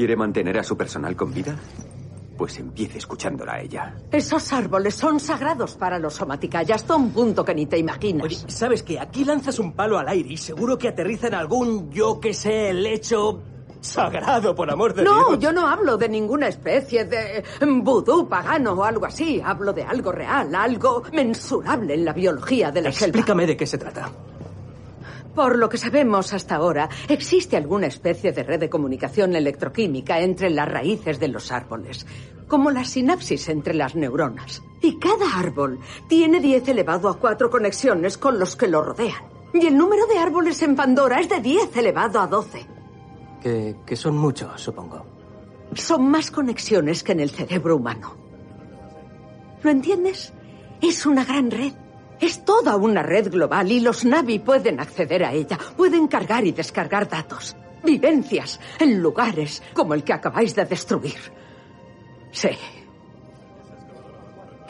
¿Quiere mantener a su personal con vida? Pues empiece escuchándola a ella. Esos árboles son sagrados para los somaticayas, hasta un punto que ni te imaginas. Oye, ¿sabes qué? Aquí lanzas un palo al aire y seguro que aterriza en algún, yo que sé, lecho sagrado, por amor de no, Dios. No, yo no hablo de ninguna especie de vudú pagano o algo así. Hablo de algo real, algo mensurable en la biología de la selva. Explícame de qué se trata. Por lo que sabemos hasta ahora, existe alguna especie de red de comunicación electroquímica entre las raíces de los árboles, como la sinapsis entre las neuronas. Y cada árbol tiene 10 elevado a 4 conexiones con los que lo rodean. Y el número de árboles en Pandora es de 10 elevado a 12. Que, que son muchos, supongo. Son más conexiones que en el cerebro humano. ¿Lo entiendes? Es una gran red. Es toda una red global y los Navi pueden acceder a ella, pueden cargar y descargar datos, vivencias en lugares como el que acabáis de destruir. Sí.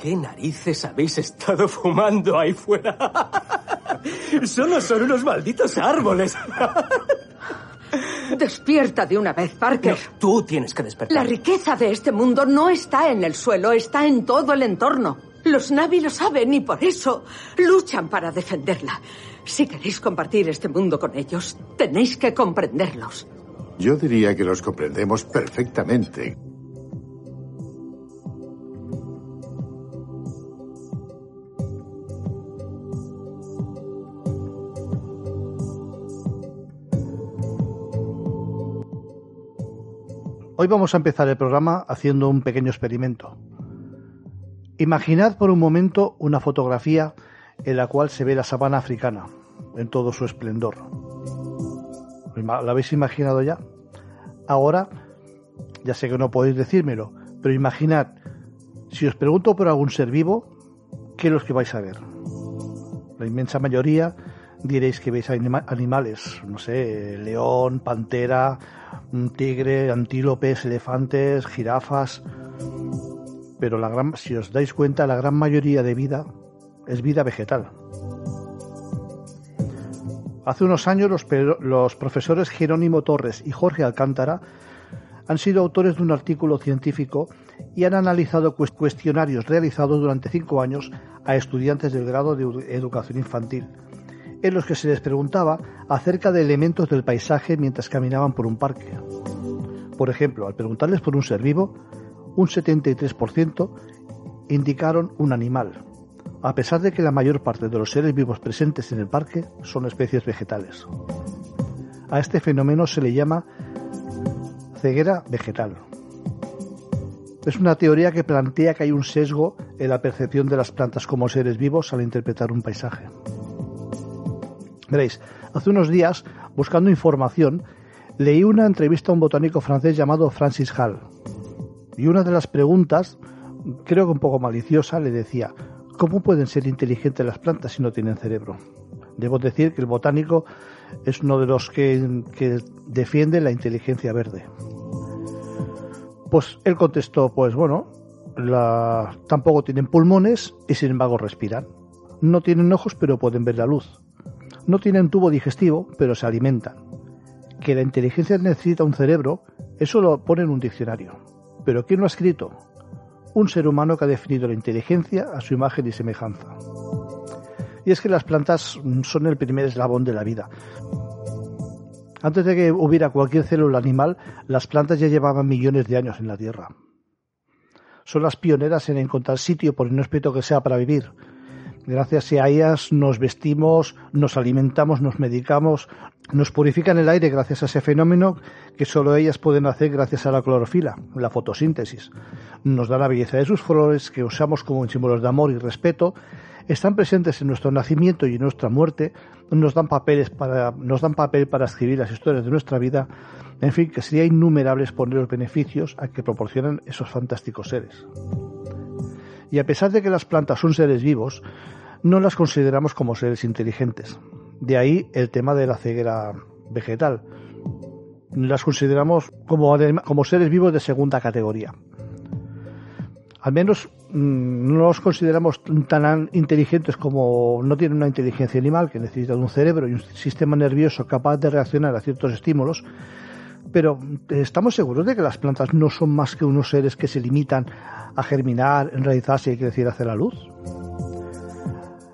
¿Qué narices habéis estado fumando ahí fuera? Solo son unos malditos árboles. Despierta de una vez, Parker. No, tú tienes que despertar. La riqueza de este mundo no está en el suelo, está en todo el entorno. Los Navi lo saben y por eso luchan para defenderla. Si queréis compartir este mundo con ellos, tenéis que comprenderlos. Yo diría que los comprendemos perfectamente. Hoy vamos a empezar el programa haciendo un pequeño experimento. Imaginad por un momento una fotografía en la cual se ve la sabana africana en todo su esplendor. ¿La habéis imaginado ya? Ahora, ya sé que no podéis decírmelo, pero imaginad, si os pregunto por algún ser vivo, ¿qué es lo que vais a ver? La inmensa mayoría diréis que veis anima animales, no sé, león, pantera, tigre, antílopes, elefantes, jirafas. Pero la gran, si os dais cuenta, la gran mayoría de vida es vida vegetal. Hace unos años los, los profesores Jerónimo Torres y Jorge Alcántara han sido autores de un artículo científico y han analizado cuestionarios realizados durante cinco años a estudiantes del grado de educación infantil en los que se les preguntaba acerca de elementos del paisaje mientras caminaban por un parque. Por ejemplo, al preguntarles por un ser vivo, un 73% indicaron un animal, a pesar de que la mayor parte de los seres vivos presentes en el parque son especies vegetales. A este fenómeno se le llama ceguera vegetal. Es una teoría que plantea que hay un sesgo en la percepción de las plantas como seres vivos al interpretar un paisaje. Veréis, hace unos días, buscando información, leí una entrevista a un botánico francés llamado Francis Hall. Y una de las preguntas, creo que un poco maliciosa, le decía, ¿cómo pueden ser inteligentes las plantas si no tienen cerebro? Debo decir que el botánico es uno de los que, defiende la inteligencia verde. Pues él contestó, pues bueno, tampoco tienen pulmones y sin embargo respiran. No tienen ojos pero pueden ver la luz. No tienen tubo digestivo, pero se alimentan. Que la inteligencia necesita un cerebro, eso lo pone en un diccionario. Pero ¿quién lo ha escrito? Un ser humano que ha definido la inteligencia a su imagen y semejanza. Y es que las plantas son el primer eslabón de la vida. Antes de que hubiera cualquier célula animal, las plantas ya llevaban millones de años en la Tierra. Son las pioneras en encontrar sitio por inhóspito que sea para vivir, Gracias a ellas nos vestimos, nos alimentamos, nos medicamos, nos purifican el aire gracias a ese fenómeno que solo ellas pueden hacer gracias a la clorofila, la fotosíntesis. Nos da la belleza de sus flores que usamos como símbolos de amor y respeto. Están presentes en nuestro nacimiento y en nuestra muerte. Nos dan papeles para, nos dan papel para escribir las historias de nuestra vida. En fin, que sería innumerables exponer los beneficios a que proporcionan esos fantásticos seres. Y a pesar de que las plantas son seres vivos, no las consideramos como seres inteligentes. De ahí el tema de la ceguera vegetal. Las consideramos como, como seres vivos de segunda categoría. Al menos mm, no los consideramos tan inteligentes como no tienen una inteligencia animal que necesita un cerebro y un sistema nervioso capaz de reaccionar a ciertos estímulos, Pero ¿estamos seguros de que las plantas no son más que unos seres que se limitan a germinar, enraizarse y crecer hacia la luz?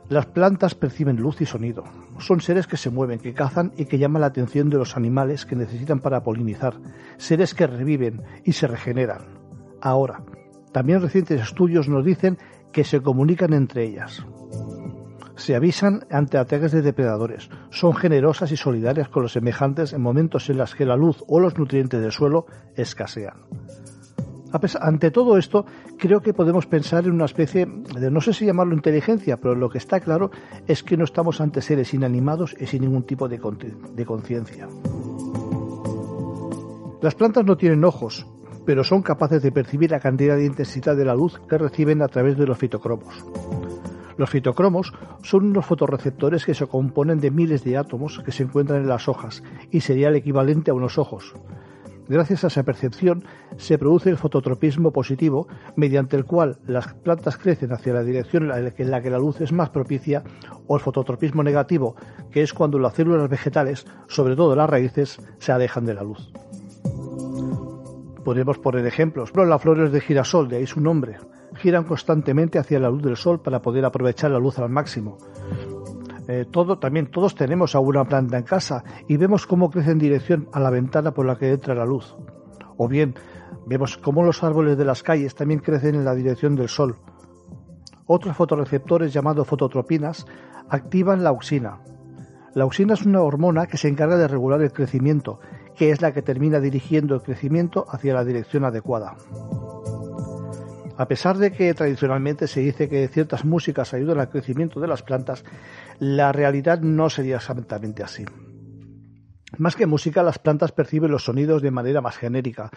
Las plantas perciben luz y sonido. Son seres que se mueven, que cazan y que llaman la atención de los animales que necesitan para polinizar. Seres que reviven y se regeneran. Ahora, también recientes estudios nos dicen que se comunican entre ellas. Se avisan ante ataques de depredadores. Son generosas y solidarias con los semejantes en momentos en los que la luz o los nutrientes del suelo escasean. Ante todo esto, creo que podemos pensar en una especie de, no sé si llamarlo inteligencia, pero lo que está claro es que no estamos ante seres inanimados y sin ningún tipo de conciencia. Las plantas no tienen ojos, pero son capaces de percibir la cantidad de intensidad de la luz que reciben a través de los fitocromos. Los fitocromos son unos fotorreceptores que se componen de miles de átomos que se encuentran en las hojas y sería el equivalente a unos ojos. Gracias a esa percepción se produce el fototropismo positivo, mediante el cual las plantas crecen hacia la dirección en la que la luz es más propicia, o el fototropismo negativo, que es cuando las células vegetales, sobre todo las raíces, se alejan de la luz. Podemos poner ejemplos. Las flores de girasol, de ahí su nombre giran constantemente hacia la luz del sol para poder aprovechar la luz al máximo. Eh, todo, también todos tenemos alguna planta en casa y vemos cómo crece en dirección a la ventana por la que entra la luz. O bien, vemos cómo los árboles de las calles también crecen en la dirección del sol. Otros fotorreceptores llamados fototropinas activan la auxina. La auxina es una hormona que se encarga de regular el crecimiento, que es la que termina dirigiendo el crecimiento hacia la dirección adecuada. A pesar de que tradicionalmente se dice que ciertas músicas ayudan al crecimiento de las plantas, la realidad no sería exactamente así. Más que música, las plantas perciben los sonidos de manera más genérica.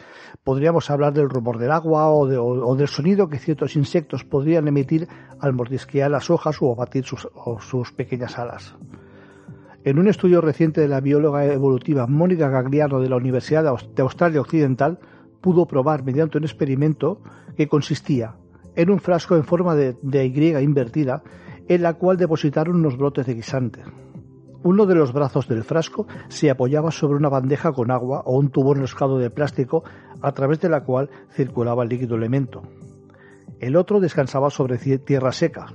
Podríamos hablar del rumor del agua o, del sonido que ciertos insectos podrían emitir al mordisquear las hojas o abatir sus, sus pequeñas alas. En un estudio reciente de la bióloga evolutiva Mónica Gagliano de la Universidad de Australia Occidental, pudo probar mediante un experimento que consistía en un frasco en forma de, Y invertida en la cual depositaron unos brotes de guisante. Uno de los brazos del frasco se apoyaba sobre una bandeja con agua o un tubo enroscado de plástico a través de la cual circulaba el líquido elemento. El otro descansaba sobre tierra seca.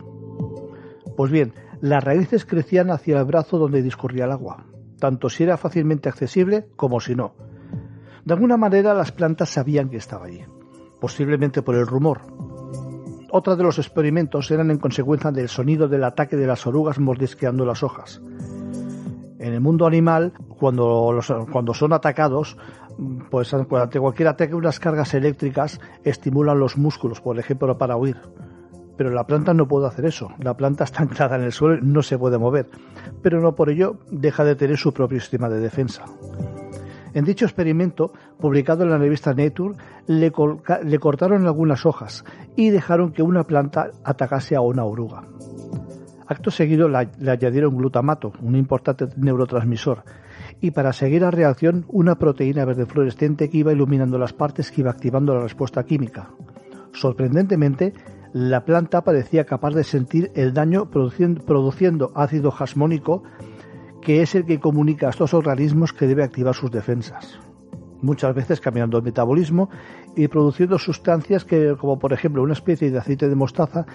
Pues bien, las raíces crecían hacia el brazo donde discurría el agua, tanto si era fácilmente accesible como si no. De alguna manera las plantas sabían que estaba allí, posiblemente por el rumor. Otro de los experimentos eran en consecuencia del sonido del ataque de las orugas mordisqueando las hojas. En el mundo animal, cuando, cuando son atacados, pues ante cualquier ataque unas cargas eléctricas estimulan los músculos, por ejemplo, para huir. Pero la planta no puede hacer eso. La planta está anclada en el suelo no se puede mover. Pero no por ello deja de tener su propio sistema de defensa. En dicho experimento, publicado en la revista Nature, le, cortaron algunas hojas y dejaron que una planta atacase a una oruga. Acto seguido le añadieron glutamato, un importante neurotransmisor, y para seguir la reacción una proteína verde fluorescente que iba iluminando las partes que iba activando la respuesta química. Sorprendentemente, la planta parecía capaz de sentir el daño produciendo ácido jasmónico que es el que comunica a estos organismos que debe activar sus defensas. Muchas veces cambiando el metabolismo y produciendo sustancias que, como por ejemplo una especie de aceite de mostaza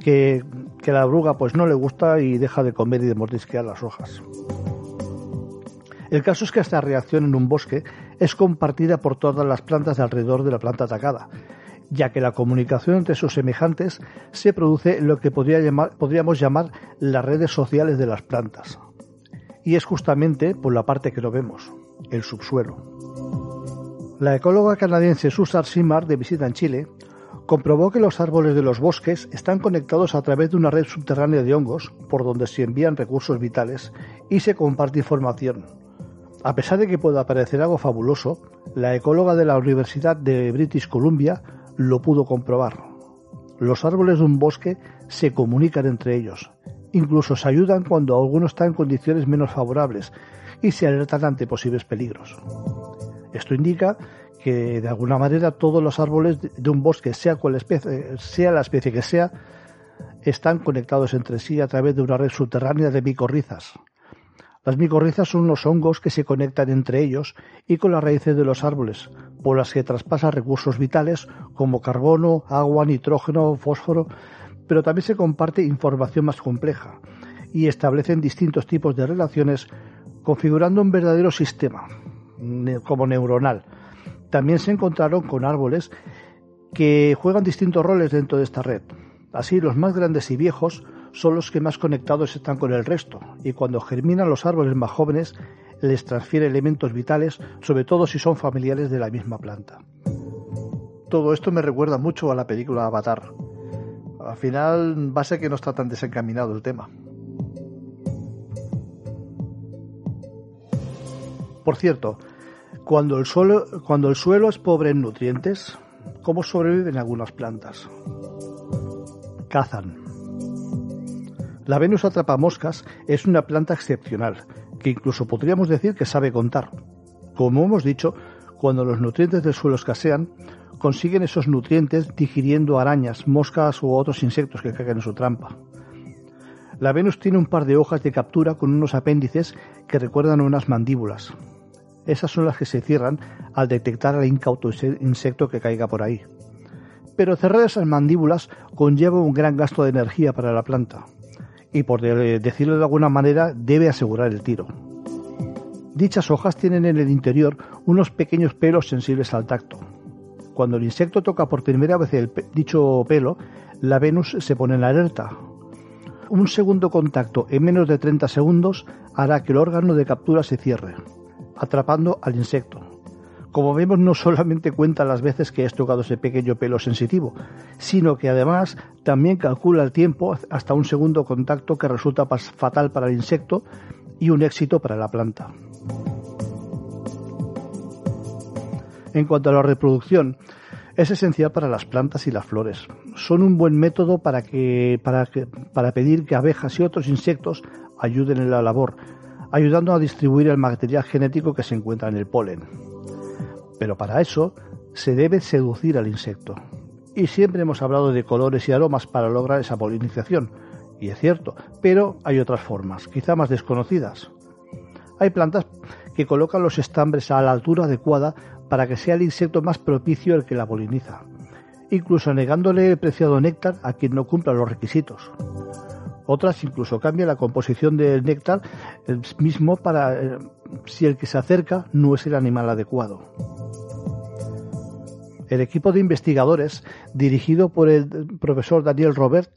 que, la oruga pues no le gusta y deja de comer y de mordisquear las hojas. El caso es que esta reacción en un bosque es compartida por todas las plantas de alrededor de la planta atacada, ya que la comunicación entre sus semejantes se produce en lo que podríamos llamar las redes sociales de las plantas, y es justamente por la parte que lo vemos, el subsuelo. La ecóloga canadiense Susan Simard, de visita en Chile, comprobó que los árboles de los bosques están conectados a través de una red subterránea de hongos por donde se envían recursos vitales y se comparte información. A pesar de que pueda parecer algo fabuloso, la ecóloga de la Universidad de British Columbia lo pudo comprobar. Los árboles de un bosque se comunican entre ellos, Incluso se ayudan cuando alguno está en condiciones menos favorables y se alertan ante posibles peligros. Esto indica que de alguna manera todos los árboles de un bosque, sea, especie, sea la especie que sea, están conectados entre sí a través de una red subterránea de micorrizas. Las micorrizas son los hongos que se conectan entre ellos y con las raíces de los árboles, por las que traspasan recursos vitales como carbono, agua, nitrógeno, fósforo, pero también se comparte información más compleja y establecen distintos tipos de relaciones configurando un verdadero sistema, como neuronal. También se encontraron con árboles que juegan distintos roles dentro de esta red. Así, los más grandes y viejos son los que más conectados están con el resto, y cuando germinan los árboles más jóvenes les transfiere elementos vitales, sobre todo si son familiares de la misma planta. Todo esto me recuerda mucho a la película Avatar. Al final va a ser que no está tan desencaminado el tema. Por cierto, cuando el, suelo, cuando el suelo es pobre en nutrientes, ¿cómo sobreviven algunas plantas? Cazan. La Venus atrapamoscas es una planta excepcional, que incluso podríamos decir que sabe contar. Como hemos dicho, cuando los nutrientes del suelo escasean, consiguen esos nutrientes digiriendo arañas, moscas u otros insectos que caigan en su trampa. La Venus tiene un par de hojas de captura con unos apéndices que recuerdan unas mandíbulas. Esas son las que se cierran al detectar al incauto insecto que caiga por ahí. Pero cerrar esas mandíbulas conlleva un gran gasto de energía para la planta y, por decirlo de alguna manera, debe asegurar el tiro. Dichas hojas tienen en el interior unos pequeños pelos sensibles al tacto. Cuando el insecto toca por primera vez el dicho pelo, la Venus se pone en alerta. Un segundo contacto en menos de 30 segundos hará que el órgano de captura se cierre atrapando al insecto. Como vemos, no solamente cuenta las veces que has tocado ese pequeño pelo sensitivo, sino que además también calcula el tiempo hasta un segundo contacto que resulta fatal para el insecto y un éxito para la planta. En cuanto a la reproducción, es esencial para las plantas y las flores. Son un buen método para, que, para, que, para pedir que abejas y otros insectos ayuden en la labor, ayudando a distribuir el material genético que se encuentra en el polen. Pero para eso se debe seducir al insecto. Y siempre hemos hablado de colores y aromas para lograr esa polinización, y es cierto, pero hay otras formas, quizá más desconocidas. Hay plantas que colocan los estambres a la altura adecuada para que sea el insecto más propicio el que la poliniza, incluso negándole el preciado néctar a quien no cumpla los requisitos. Otras incluso cambian la composición del néctar el mismo para eh, si el que se acerca no es el animal adecuado. El equipo de investigadores, dirigido por el profesor Daniel Robert,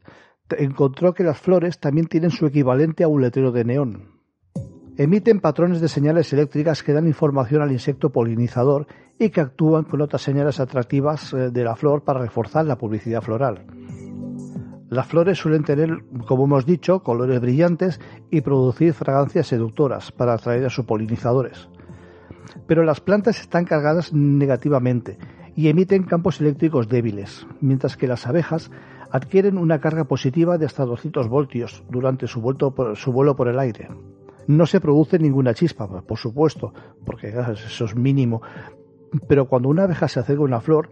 encontró que las flores también tienen su equivalente a un letrero de neón. Emiten patrones de señales eléctricas que dan información al insecto polinizador y que actúan con otras señales atractivas eh, de la flor para reforzar la publicidad floral. Las flores suelen tener, como hemos dicho, colores brillantes y producir fragancias seductoras para atraer a sus polinizadores. Pero las plantas están cargadas negativamente y emiten campos eléctricos débiles, mientras que las abejas adquieren una carga positiva de hasta 200 voltios durante su, su vuelo por el aire. No se produce ninguna chispa, por supuesto, porque eso es mínimo, pero cuando una abeja se acerca a una flor,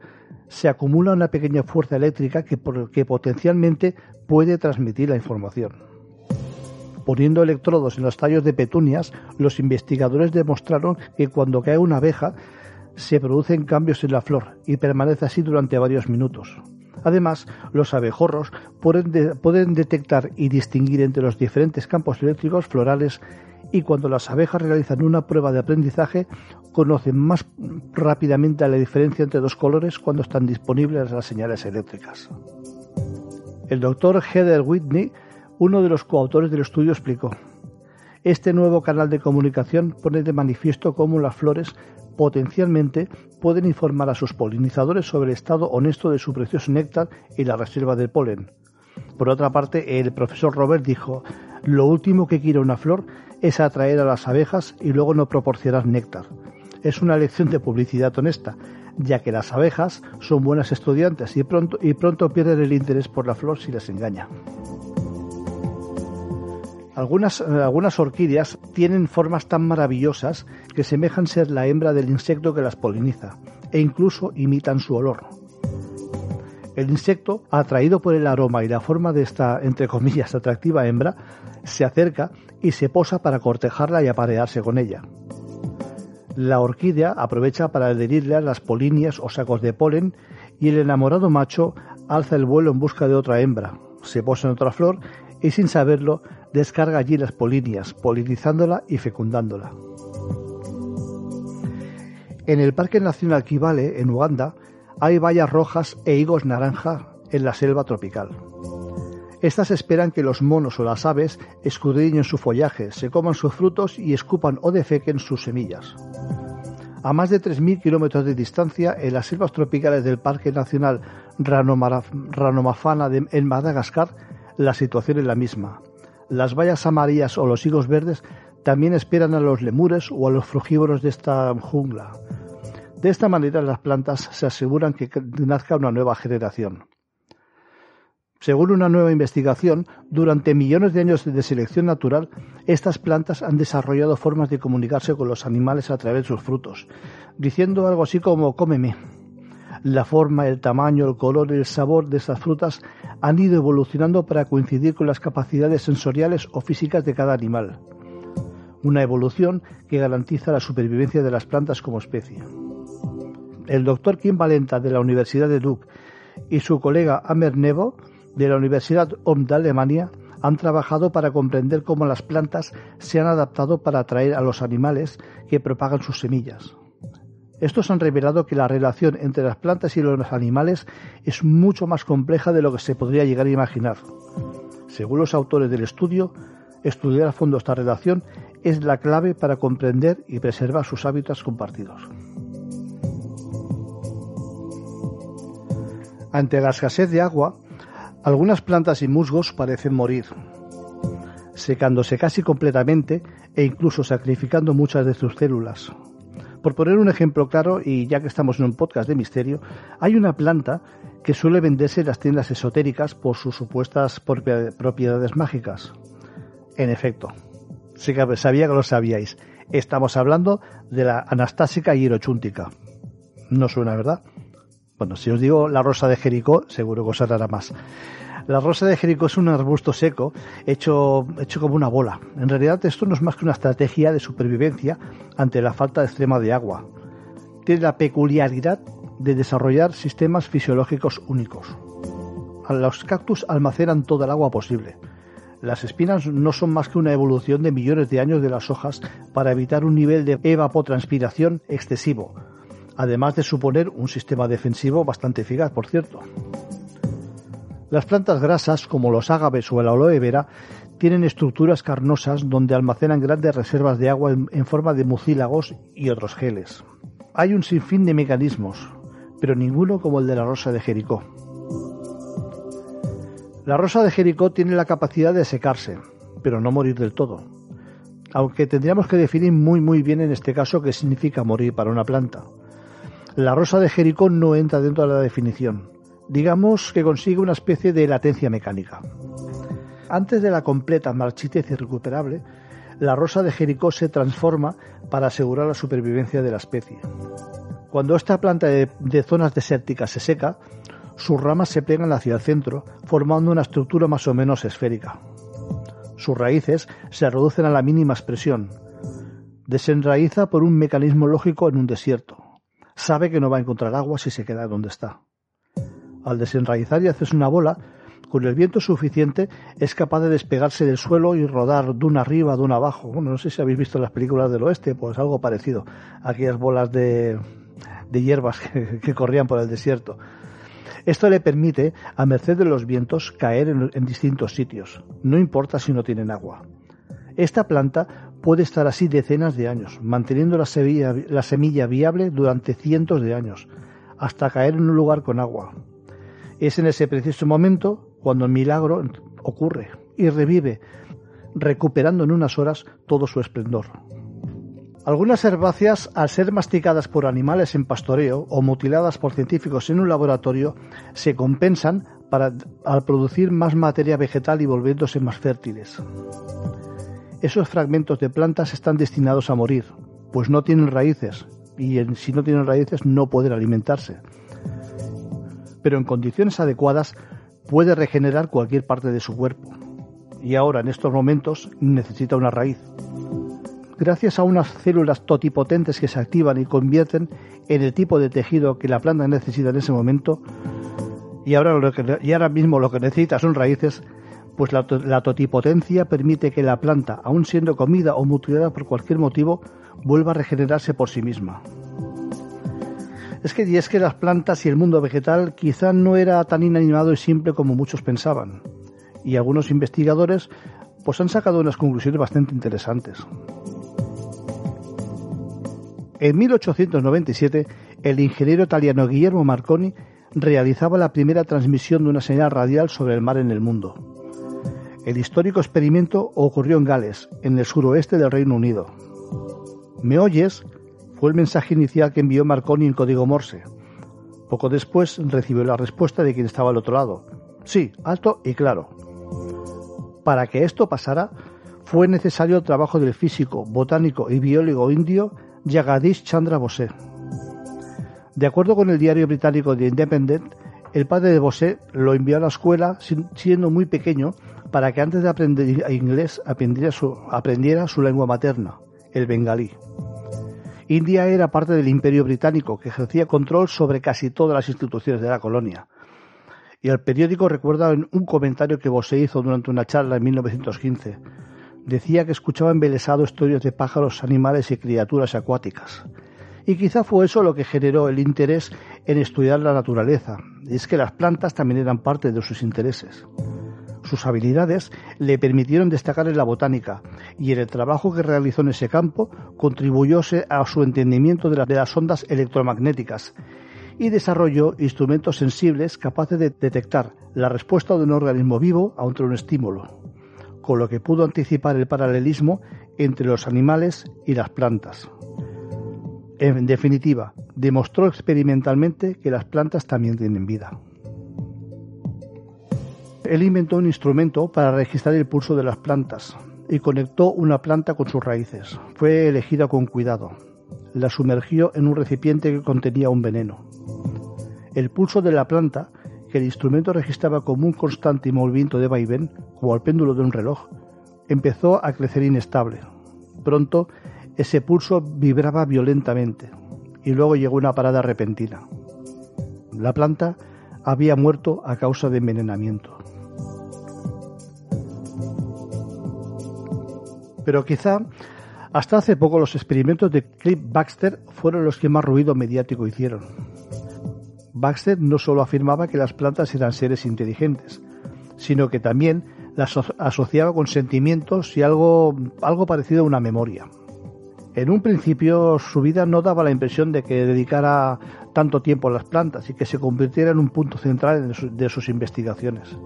se acumula una pequeña fuerza eléctrica que, que potencialmente puede transmitir la información. Poniendo electrodos en los tallos de petunias, los investigadores demostraron que cuando cae una abeja se producen cambios en la flor y permanece así durante varios minutos. Además, los abejorros pueden, detectar y distinguir entre los diferentes campos eléctricos florales y cuando las abejas realizan una prueba de aprendizaje conocen más rápidamente la diferencia entre dos colores cuando están disponibles las señales eléctricas. El doctor Heather Whitney, uno de los coautores del estudio, explicó, este nuevo canal de comunicación pone de manifiesto cómo las flores potencialmente pueden informar a sus polinizadores sobre el estado honesto de su precioso néctar y la reserva del polen. Por otra parte, el profesor Robert dijo, lo último que quiere una flor es atraer a las abejas y luego no proporcionar néctar. Es una lección de publicidad honesta, ya que las abejas son buenas estudiantes y pronto, y pronto pierden el interés por la flor si les engaña. Algunas, algunas orquídeas tienen formas tan maravillosas que semejan ser la hembra del insecto que las poliniza e incluso imitan su olor. El insecto, atraído por el aroma y la forma de esta, entre comillas, atractiva hembra, se acerca y se posa para cortejarla y aparearse con ella. La orquídea aprovecha para adherirle a las polinias o sacos de polen y el enamorado macho alza el vuelo en busca de otra hembra, se posa en otra flor y sin saberlo descarga allí las polinias, polinizándola y fecundándola. En el Parque Nacional Kivale, en Uganda, hay bayas rojas e higos naranja en la selva tropical. Estas esperan que los monos o las aves escudriñen su follaje, se coman sus frutos y escupan o defequen sus semillas. A más de 3.000 kilómetros de distancia, en las selvas tropicales del Parque Nacional Ranomafana en Madagascar, la situación es la misma. Las bayas amarillas o los higos verdes también esperan a los lemures o a los frugívoros de esta jungla. De esta manera las plantas se aseguran que nazca una nueva generación. Según una nueva investigación, durante millones de años de selección natural, estas plantas han desarrollado formas de comunicarse con los animales a través de sus frutos, diciendo algo así como cómeme. La forma, el tamaño, el color y el sabor de estas frutas han ido evolucionando para coincidir con las capacidades sensoriales o físicas de cada animal. Una evolución que garantiza la supervivencia de las plantas como especie. El doctor Kim Valenta de la Universidad de Duke y su colega Amer Nevo de la Universidad OM de Alemania han trabajado para comprender cómo las plantas se han adaptado para atraer a los animales que propagan sus semillas. Estos han revelado que la relación entre las plantas y los animales es mucho más compleja de lo que se podría llegar a imaginar. Según los autores del estudio, estudiar a fondo esta relación es la clave para comprender y preservar sus hábitats compartidos. Ante la escasez de agua, algunas plantas y musgos parecen morir, secándose casi completamente e incluso sacrificando muchas de sus células. Por poner un ejemplo claro, y ya que estamos en un podcast de misterio, hay una planta que suele venderse en las tiendas esotéricas por sus supuestas propiedades mágicas. En efecto, sabía que lo sabíais. Estamos hablando de la anastásica hierochúntica. No suena, ¿verdad? Bueno, si os digo la rosa de Jericó, seguro que os hará más. La rosa de Jericó es un arbusto seco hecho, hecho como una bola. En realidad esto no es más que una estrategia de supervivencia ante la falta extrema de agua. Tiene la peculiaridad de desarrollar sistemas fisiológicos únicos. Los cactus almacenan toda el agua posible. Las espinas no son más que una evolución de millones de años de las hojas para evitar un nivel de evapotranspiración excesivo, además de suponer un sistema defensivo bastante eficaz, por cierto. Las plantas grasas, como los ágaves o el aloe vera, tienen estructuras carnosas donde almacenan grandes reservas de agua en, forma de mucílagos y otros geles. Hay un sinfín de mecanismos, pero ninguno como el de la rosa de Jericó. La rosa de Jericó tiene la capacidad de secarse, pero no morir del todo. Aunque tendríamos que definir muy muy bien en este caso qué significa morir para una planta. La rosa de Jericó no entra dentro de la definición. Digamos que consigue una especie de latencia mecánica. Antes de la completa marchitez irrecuperable, la rosa de Jericó se transforma para asegurar la supervivencia de la especie. Cuando esta planta de, zonas desérticas se seca, sus ramas se plegan hacia el centro, formando una estructura más o menos esférica. Sus raíces se reducen a la mínima expresión. Desenraiza por un mecanismo lógico en un desierto sabe que no va a encontrar agua si se queda donde está. Al desenraizar y hacerse una bola, con el viento suficiente es capaz de despegarse del suelo y rodar de una arriba, de una abajo. Bueno, no sé si habéis visto las películas del oeste, pues algo parecido. Aquellas bolas de, de hierbas que, corrían por el desierto. Esto le permite, a merced de los vientos, caer en distintos sitios. No importa si no tienen agua. Esta planta puede estar así decenas de años, manteniendo la semilla, viable durante cientos de años, hasta caer en un lugar con agua. Es en ese preciso momento cuando el milagro ocurre y revive, recuperando en unas horas todo su esplendor. Algunas herbáceas, al ser masticadas por animales en pastoreo o mutiladas por científicos en un laboratorio, se compensan para, al producir más materia vegetal y volviéndose más fértiles esos fragmentos de plantas están destinados a morir, pues no tienen raíces, y si no tienen raíces no pueden alimentarse. Pero en condiciones adecuadas puede regenerar cualquier parte de su cuerpo. Y ahora, en estos momentos, necesita una raíz. Gracias a unas células totipotentes que se activan y convierten en el tipo de tejido que la planta necesita en ese momento, y ahora, lo que, y ahora mismo lo que necesita son raíces, pues la, la, totipotencia permite que la planta, aun siendo comida o mutilada por cualquier motivo, vuelva a regenerarse por sí misma. Es que, y es que las plantas y el mundo vegetal quizá no era tan inanimado y simple como muchos pensaban, y algunos investigadores pues han sacado unas conclusiones bastante interesantes. En 1897, el ingeniero italiano Guillermo Marconi realizaba la primera transmisión de una señal radial sobre el mar en el mundo. El histórico experimento ocurrió en Gales, en el suroeste del Reino Unido. ¿Me oyes? El mensaje inicial que envió Marconi en código Morse. Poco después recibió la respuesta de quien estaba al otro lado. Sí, alto y claro. Para que esto pasara, fue necesario el trabajo del físico, botánico y biólogo indio Jagadish Chandra Bose. De acuerdo con el diario británico The Independent, el padre de Bose lo envió a la escuela siendo muy pequeño para que antes de aprender inglés aprendiera su lengua materna, el bengalí. India era parte del imperio británico que ejercía control sobre casi todas las instituciones de la colonia. Y el periódico recuerda un comentario que Bose hizo durante una charla en 1915. Decía que escuchaba embelesado historias de pájaros, animales y criaturas acuáticas. Y quizá fue eso lo que generó el interés en estudiar la naturaleza, y es que las plantas también eran parte de sus intereses. Sus habilidades le permitieron destacar en la botánica y en el trabajo que realizó en ese campo contribuyó a su entendimiento de, las ondas electromagnéticas y desarrolló instrumentos sensibles capaces de detectar la respuesta de un organismo vivo ante un estímulo, con lo que pudo anticipar el paralelismo entre los animales y las plantas. En definitiva, demostró experimentalmente que las plantas también tienen vida. Él inventó un instrumento para registrar el pulso de las plantas y conectó una planta con sus raíces. Fue elegida con cuidado. La sumergió en un recipiente que contenía un veneno. El pulso de la planta, que el instrumento registraba como un constante movimiento de vaivén, como el péndulo de un reloj, empezó a crecer inestable. Pronto, ese pulso vibraba violentamente y luego llegó una parada repentina. La planta había muerto a causa de envenenamiento. Pero quizá hasta hace poco los experimentos de Cliff Baxter fueron los que más ruido mediático hicieron. Baxter no solo afirmaba que las plantas eran seres inteligentes, sino que también las asociaba con sentimientos y algo, algo parecido a una memoria. En un principio su vida no daba la impresión de que dedicara tanto tiempo a las plantas y que se convirtiera en un punto central de sus investigaciones.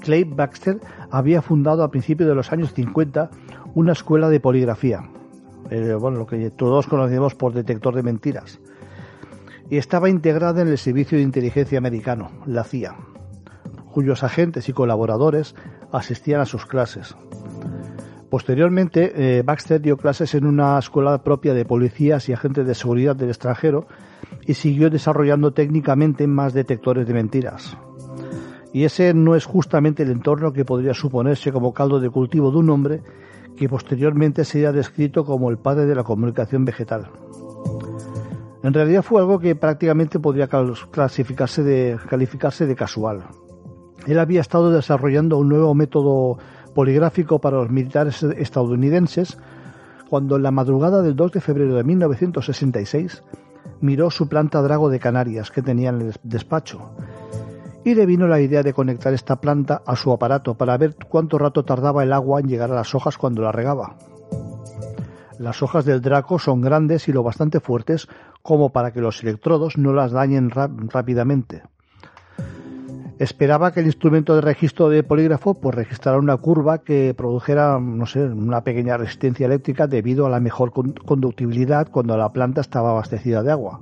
Clay Baxter había fundado a principios de los años 50 una escuela de poligrafía, eh, bueno, lo que todos conocemos por detector de mentiras, y estaba integrada en el Servicio de Inteligencia Americano, la CIA, cuyos agentes y colaboradores asistían a sus clases. Posteriormente, eh, Baxter dio clases en una escuela propia de policías y agentes de seguridad del extranjero y siguió desarrollando técnicamente más detectores de mentiras. Y ese no es justamente el entorno que podría suponerse como caldo de cultivo de un hombre que posteriormente sería descrito como el padre de la comunicación vegetal. En realidad fue algo que prácticamente podría clasificarse de, calificarse de casual. Él había estado desarrollando un nuevo método poligráfico para los militares estadounidenses cuando en la madrugada del 2 de febrero de 1966 miró su planta Drago de Canarias que tenía en el despacho y le vino la idea de conectar esta planta a su aparato para ver cuánto rato tardaba el agua en llegar a las hojas cuando la regaba. Las hojas del draco son grandes y lo bastante fuertes como para que los electrodos no las dañen rápidamente. Esperaba que el instrumento de registro de polígrafo pues registrara una curva que produjera, no sé, una pequeña resistencia eléctrica debido a la mejor conductibilidad cuando la planta estaba abastecida de agua.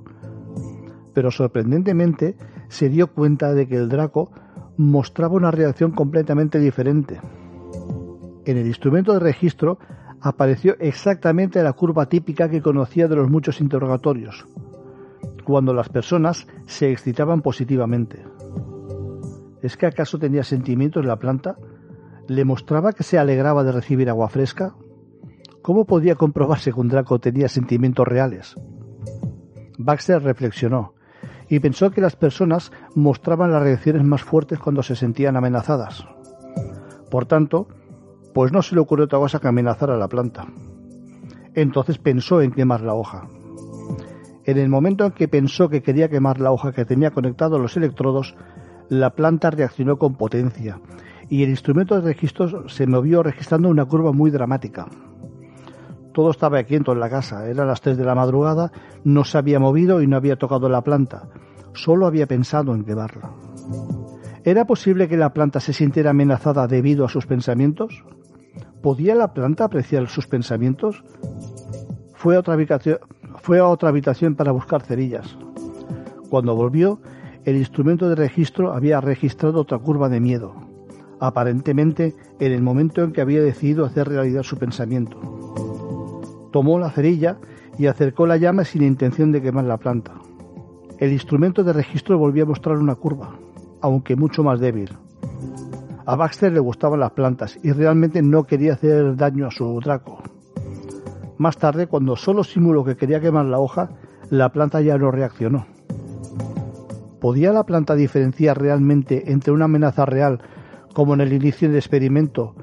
Pero sorprendentemente, se dio cuenta de que el Draco mostraba una reacción completamente diferente. En el instrumento de registro apareció exactamente la curva típica que conocía de los muchos interrogatorios. cuando las personas se excitaban positivamente. ¿Es que acaso tenía sentimientos la planta? ¿Le mostraba que se alegraba de recibir agua fresca? ¿Cómo podía comprobarse que un Draco tenía sentimientos reales? Baxter reflexionó y pensó que las personas mostraban las reacciones más fuertes cuando se sentían amenazadas. Por tanto, pues no se le ocurrió otra cosa que amenazar a la planta. Entonces pensó en quemar la hoja. En el momento en que pensó que quería quemar la hoja que tenía conectado los electrodos, la planta reaccionó con potencia y el instrumento de registro se movió registrando una curva muy dramática. Todo estaba quieto en la casa, eran las 3 de la madrugada, no se había movido y no había tocado la planta, solo había pensado en quemarla. ¿Era posible que la planta se sintiera amenazada debido a sus pensamientos? ¿Podía la planta apreciar sus pensamientos? Fue a otra habitación, fue a otra habitación para buscar cerillas. Cuando volvió, el instrumento de registro había registrado otra curva de miedo, aparentemente en el momento en que había decidido hacer realidad su pensamiento. Tomó la cerilla y acercó la llama sin intención de quemar la planta. El instrumento de registro volvió a mostrar una curva, aunque mucho más débil. A Baxter le gustaban las plantas y realmente no quería hacer daño a su Draco. Más tarde, cuando solo simuló que quería quemar la hoja, la planta ya no reaccionó. ¿Podía la planta diferenciar realmente entre una amenaza real, como en el inicio del experimento,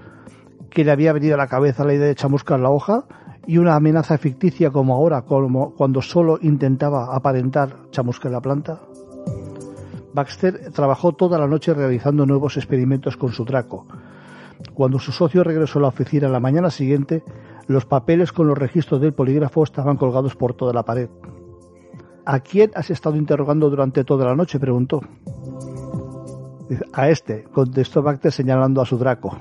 que le había venido a la cabeza la idea de chamuscar la hoja, y una amenaza ficticia como ahora, como cuando solo intentaba aparentar chamuscar la planta? Baxter trabajó toda la noche realizando nuevos experimentos con su Draco. Cuando su socio regresó a la oficina la mañana siguiente, los papeles con los registros del polígrafo estaban colgados por toda la pared. ¿A quién has estado interrogando durante toda la noche? preguntó. A este, contestó Bacter señalando a su Draco.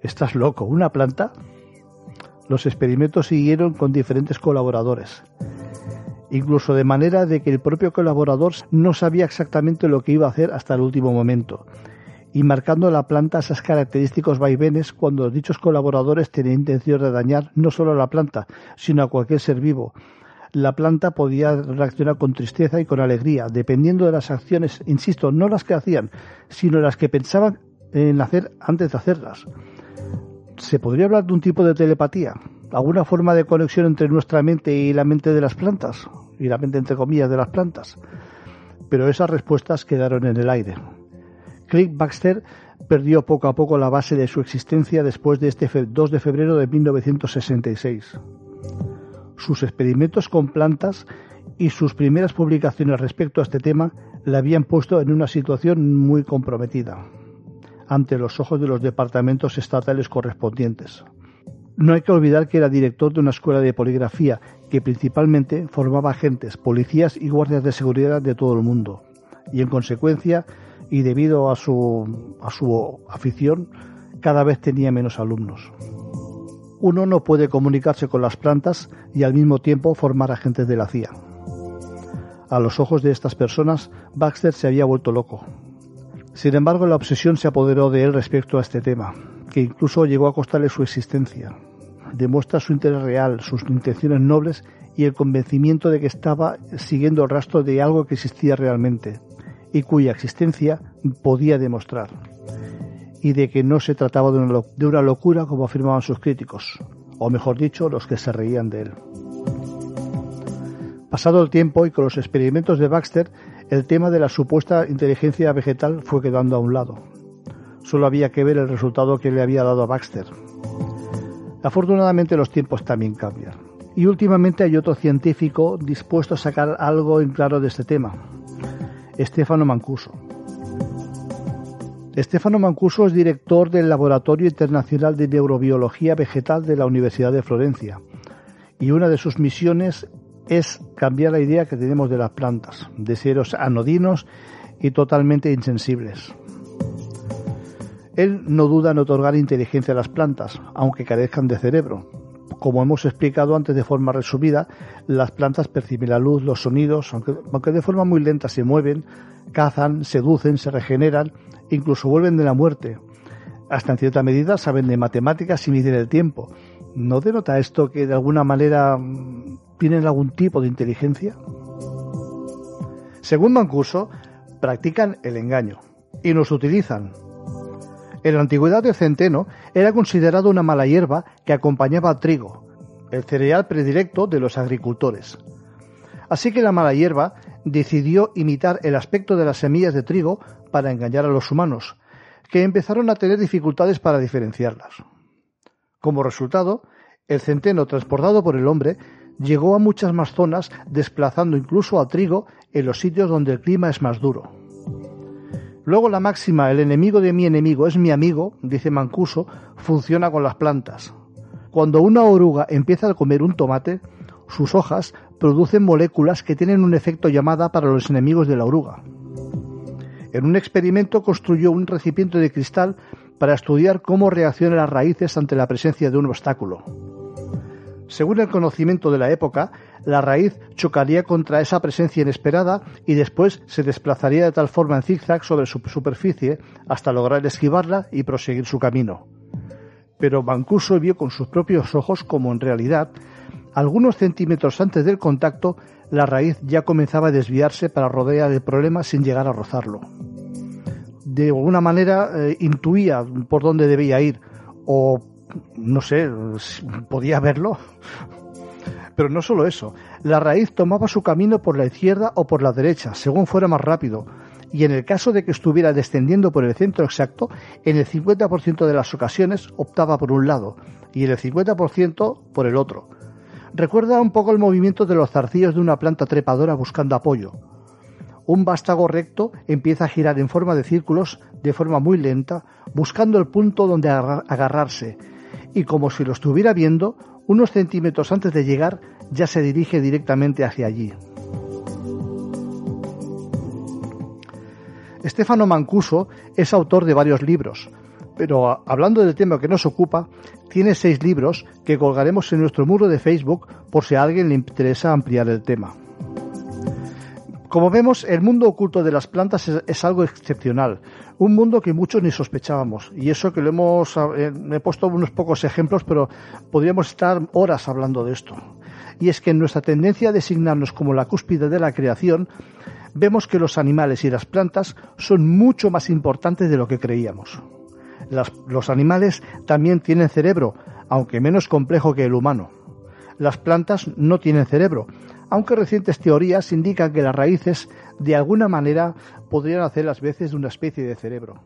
¿Estás loco? ¿Una planta? Los experimentos siguieron con diferentes colaboradores, incluso de manera de que el propio colaborador no sabía exactamente lo que iba a hacer hasta el último momento, y marcando la planta esas característicos vaivenes cuando dichos colaboradores tenían intención de dañar no solo a la planta, sino a cualquier ser vivo. La planta podía reaccionar con tristeza y con alegría, dependiendo de las acciones, insisto, no las que hacían, sino las que pensaban en hacer antes de hacerlas. ¿Se podría hablar de un tipo de telepatía? ¿Alguna forma de conexión entre nuestra mente y la mente de las plantas? Y la mente entre comillas de las plantas. Pero esas respuestas quedaron en el aire. Click Baxter perdió poco a poco la base de su existencia después de este 2 de febrero de 1966. Sus experimentos con plantas y sus primeras publicaciones respecto a este tema le habían puesto en una situación muy comprometida ante los ojos de los departamentos estatales correspondientes. No hay que olvidar que era director de una escuela de poligrafía que principalmente formaba agentes, policías y guardias de seguridad de todo el mundo, y en consecuencia y debido a su, a su afición, cada vez tenía menos alumnos. Uno no puede comunicarse con las plantas y al mismo tiempo formar agentes de la CIA. A los ojos de estas personas, Baxter se había vuelto loco. Sin embargo, la obsesión se apoderó de él respecto a este tema, que incluso llegó a costarle su existencia. Demuestra su interés real, sus intenciones nobles y el convencimiento de que estaba siguiendo el rastro de algo que existía realmente, y cuya existencia podía demostrar, y de que no se trataba de una, locura como afirmaban sus críticos, o mejor dicho, los que se reían de él. Pasado el tiempo y con los experimentos de Baxter, el tema de la supuesta inteligencia vegetal fue quedando a un lado. Solo había que ver el resultado que le había dado a Baxter. Afortunadamente los tiempos también cambian. Y últimamente hay otro científico dispuesto a sacar algo en claro de este tema, Estefano Mancuso. Estefano Mancuso es director del Laboratorio Internacional de Neurobiología Vegetal de la Universidad de Florencia y una de sus misiones es cambiar la idea que tenemos de las plantas, de seres anodinos y totalmente insensibles. Él no duda en otorgar inteligencia a las plantas, aunque carezcan de cerebro, como hemos explicado antes de forma resumida, las plantas perciben la luz, los sonidos, aunque, aunque de forma muy lenta se mueven, cazan, seducen, se regeneran, incluso vuelven de la muerte. Hasta en cierta medida saben de matemáticas y miden el tiempo. ¿No denota esto que de alguna manera mm, tienen algún tipo de inteligencia? Según Mancuso, practican el engaño y nos utilizan. En la antigüedad el centeno era considerado una mala hierba que acompañaba al trigo, el cereal predilecto de los agricultores. Así que la mala hierba decidió imitar el aspecto de las semillas de trigo para engañar a los humanos, que empezaron a tener dificultades para diferenciarlas. Como resultado, el centeno transportado por el hombre llegó a muchas más zonas, desplazando incluso al trigo en los sitios donde el clima es más duro. Luego la máxima el enemigo de mi enemigo es mi amigo, dice Mancuso, funciona con las plantas. Cuando una oruga empieza a comer un tomate, sus hojas producen moléculas que tienen un efecto llamada para los enemigos de la oruga. En un experimento construyó un recipiente de cristal para estudiar cómo reaccionan las raíces ante la presencia de un obstáculo. Según el conocimiento de la época, la raíz chocaría contra esa presencia inesperada y después se desplazaría de tal forma en zigzag sobre su superficie hasta lograr esquivarla y proseguir su camino. Pero Mancuso vio con sus propios ojos como en realidad, algunos centímetros antes del contacto, la raíz ya comenzaba a desviarse para rodear el problema sin llegar a rozarlo. De alguna manera eh, intuía por dónde debía ir o no sé, podía verlo. Pero no solo eso, la raíz tomaba su camino por la izquierda o por la derecha, según fuera más rápido, y en el caso de que estuviera descendiendo por el centro exacto, en el 50% de las ocasiones optaba por un lado y en el 50% por el otro. Recuerda un poco el movimiento de los zarcillos de una planta trepadora buscando apoyo. Un vástago recto empieza a girar en forma de círculos de forma muy lenta, buscando el punto donde agarrarse, y como si lo estuviera viendo, unos centímetros antes de llegar ya se dirige directamente hacia allí. Estefano Mancuso es autor de varios libros, pero hablando del tema que nos ocupa, tiene seis libros que colgaremos en nuestro muro de Facebook por si a alguien le interesa ampliar el tema. Como vemos, el mundo oculto de las plantas es, algo excepcional, un mundo que muchos ni sospechábamos. Y eso que lo hemos, eh, he puesto unos pocos ejemplos, pero podríamos estar horas hablando de esto. Y es que en nuestra tendencia a designarnos como la cúspide de la creación, vemos que los animales y las plantas son mucho más importantes de lo que creíamos. los animales también tienen cerebro, aunque menos complejo que el humano. Las plantas no tienen cerebro, aunque recientes teorías indican que las raíces de alguna manera podrían hacer las veces de una especie de cerebro.